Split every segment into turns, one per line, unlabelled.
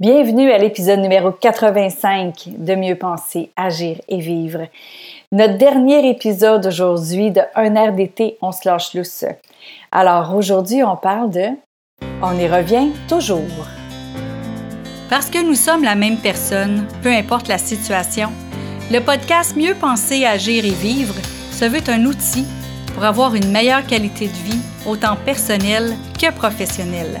Bienvenue à l'épisode numéro 85 de Mieux penser, agir et vivre. Notre dernier épisode aujourd'hui de Un air d'été, on se lâche lousse. Alors aujourd'hui, on parle de On y revient toujours.
Parce que nous sommes la même personne, peu importe la situation, le podcast Mieux penser, agir et vivre se veut un outil pour avoir une meilleure qualité de vie, autant personnelle que professionnelle.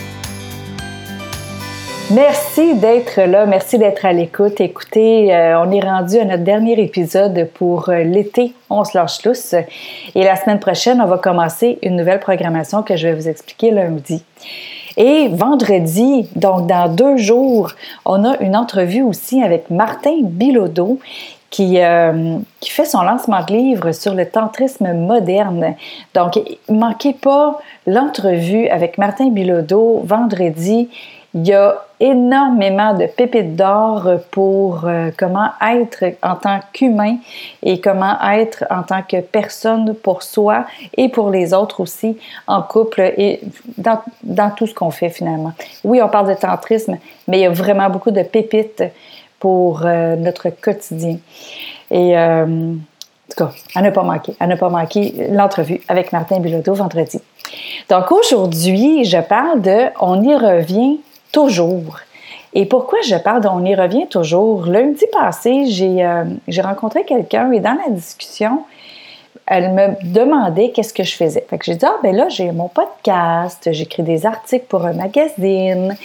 Merci d'être là, merci d'être à l'écoute. Écoutez, euh, on est rendu à notre dernier épisode pour euh, l'été, on se lâche tous. Et la semaine prochaine, on va commencer une nouvelle programmation que je vais vous expliquer lundi. Et vendredi, donc dans deux jours, on a une entrevue aussi avec Martin Bilodeau qui, euh, qui fait son lancement de livre sur le tantrisme moderne. Donc, manquez pas l'entrevue avec Martin Bilodeau vendredi. Il y a énormément de pépites d'or pour euh, comment être en tant qu'humain et comment être en tant que personne pour soi et pour les autres aussi, en couple et dans, dans tout ce qu'on fait finalement. Oui, on parle de tantrisme, mais il y a vraiment beaucoup de pépites pour euh, notre quotidien. Et euh, en tout cas, à ne pas manquer, à ne pas manquer l'entrevue avec Martin Bilodeau vendredi. Donc aujourd'hui, je parle de On y revient toujours. Et pourquoi je parle d'on y revient toujours? Lundi passé, euh, j'ai rencontré quelqu'un et dans la discussion, elle me demandait qu'est-ce que je faisais. Fait que j'ai dit, ah ben là, j'ai mon podcast, j'écris des articles pour un magazine,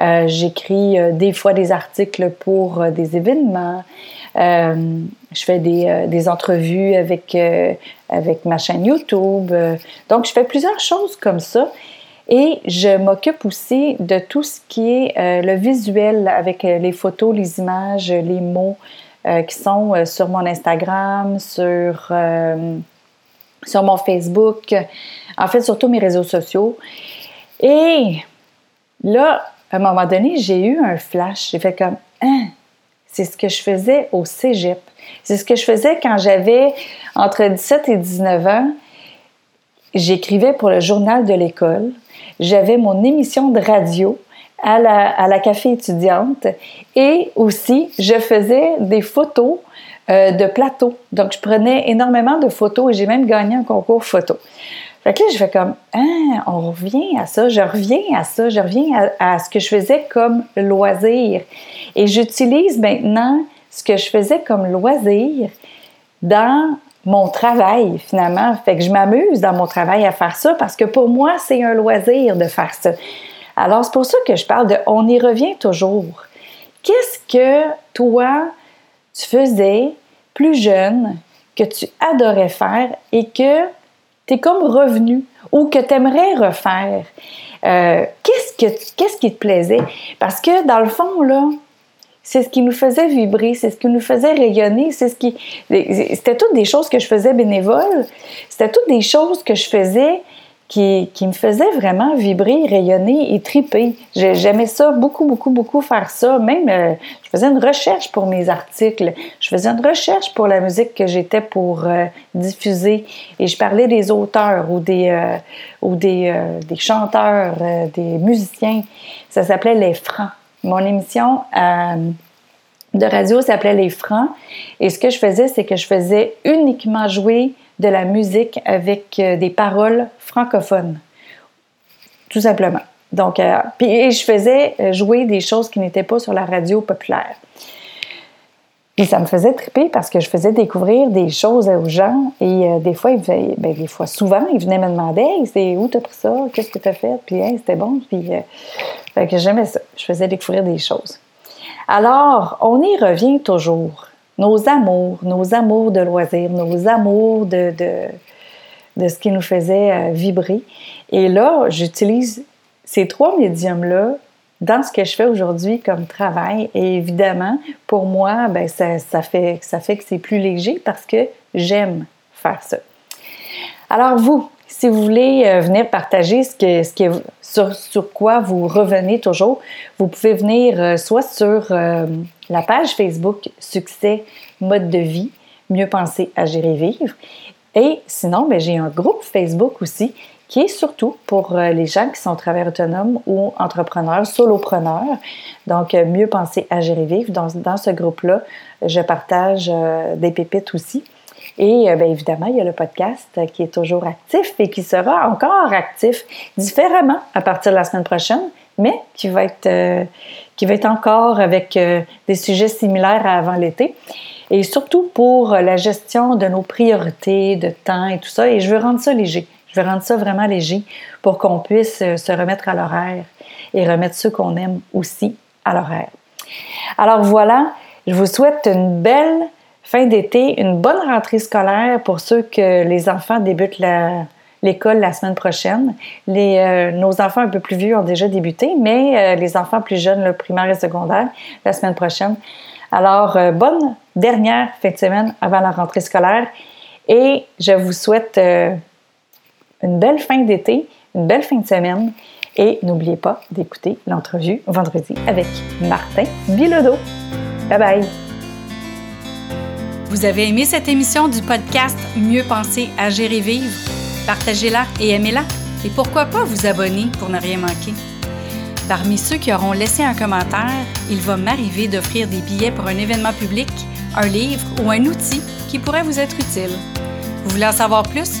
euh, j'écris euh, des fois des articles pour des événements, je fais des, des entrevues avec, avec ma chaîne YouTube. donc, je fais plusieurs choses comme ça. Et je m'occupe aussi de tout ce qui est euh, le visuel avec euh, les photos, les images, les mots euh, qui sont sur mon Instagram, sur, sur mon Facebook, en fait, sur tous mes réseaux sociaux. Et là, à un moment donné, j'ai eu un flash. J'ai fait comme, hein, c'est ce que je faisais au cégep. C'est ce que je faisais quand j'avais entre 17 et 19 ans. J'écrivais pour le journal de l'école j'avais mon émission de radio à la, à la café étudiante et aussi je faisais des photos euh, de plateau. Donc, je prenais énormément de photos et j'ai même gagné un concours photo. Fait que là, je fais comme, ah, on revient à ça, je reviens à ça, je reviens à, à ce que je faisais comme loisir. Et j'utilise maintenant ce que je faisais comme loisir dans mon travail finalement. Fait que je m'amuse dans mon travail à faire ça parce que pour moi, c'est un loisir de faire ça. Alors, c'est pour ça que je parle de on y revient toujours. Qu'est-ce que toi, tu faisais plus jeune, que tu adorais faire et que tu es comme revenu ou que tu aimerais refaire? Euh, qu'est-ce, que, qu'est-ce qui te plaisait? Parce que dans le fond, là, c'est ce qui nous faisait vibrer, c'est ce qui nous faisait rayonner, c'est ce qui. C'était toutes des choses que je faisais bénévoles, c'était toutes des choses que je faisais qui, qui me faisaient vraiment vibrer, rayonner et triper. J'aimais ça beaucoup, beaucoup, beaucoup faire ça. Même, euh, je faisais une recherche pour mes articles, je faisais une recherche pour la musique que j'étais pour euh, diffuser et je parlais des auteurs ou des, euh, ou des, des chanteurs, des musiciens. Ça s'appelait Les Francs. Mon émission euh, de radio s'appelait Les Francs. Et ce que je faisais, c'est que je faisais uniquement jouer de la musique avec euh, des paroles francophones. Tout simplement. Donc, euh, puis, je faisais jouer des choses qui n'étaient pas sur la radio populaire. Puis ça me faisait triper parce que je faisais découvrir des choses aux gens et des fois, ils, ben, des fois, souvent, ils venaient me demander Hey, c'est où t'as pris ça? Qu'est-ce que t'as fait? Puis, hey, c'était bon. Puis, fait que j'aimais ça. Je faisais découvrir des choses. Alors, on y revient toujours. Nos amours, nos amours de loisirs, nos amours de, de, ce qui nous faisait euh, vibrer. Et là, j'utilise ces trois médiums-là dans ce que je fais aujourd'hui comme travail. Et évidemment, pour moi, ben, ça, fait, ça que c'est plus léger parce que j'aime faire ça. Alors vous, si vous voulez euh, venir partager ce que, sur, quoi vous revenez toujours, vous pouvez venir euh, soit sur euh, la page Facebook Succès Mode de vie, Mieux penser, agir et vivre. Et sinon, ben, j'ai un groupe Facebook aussi qui est surtout pour euh, les gens qui sont travailleurs autonomes ou entrepreneurs, solopreneurs. Donc, euh, mieux penser, agir et vivre. Dans, dans ce groupe-là, je partage euh, des pépites aussi. Et bien évidemment, il y a le podcast qui est toujours actif et qui sera encore actif différemment à partir de la semaine prochaine, mais qui va être, qui va être encore avec des sujets similaires à avant l'été. Et surtout pour la gestion de nos priorités, de temps et tout ça. Et je veux rendre ça léger. Je vais rendre ça vraiment léger pour qu'on puisse euh, se remettre à l'horaire et remettre ceux qu'on aime aussi à l'horaire. Alors voilà, je vous souhaite une belle fin d'été, une bonne rentrée scolaire pour ceux que les enfants débutent l'école la semaine prochaine. Euh, nos enfants un peu plus vieux ont déjà débuté, mais euh, les enfants plus jeunes, le primaire et secondaire, la semaine prochaine. Alors, bonne dernière fin de semaine avant la rentrée scolaire et je vous souhaite une belle fin d'été, une belle fin de semaine. Et n'oubliez pas d'écouter l'entrevue vendredi avec Martin Bilodeau. Bye bye!
Vous avez aimé cette émission du podcast Mieux penser, agir et vivre? Partagez-la et aimez-la. Et pourquoi pas vous abonner pour ne rien manquer? Parmi ceux qui auront laissé un commentaire, il va m'arriver d'offrir des billets pour un événement public, un livre ou un outil qui pourrait vous être utile. Vous voulez en savoir plus?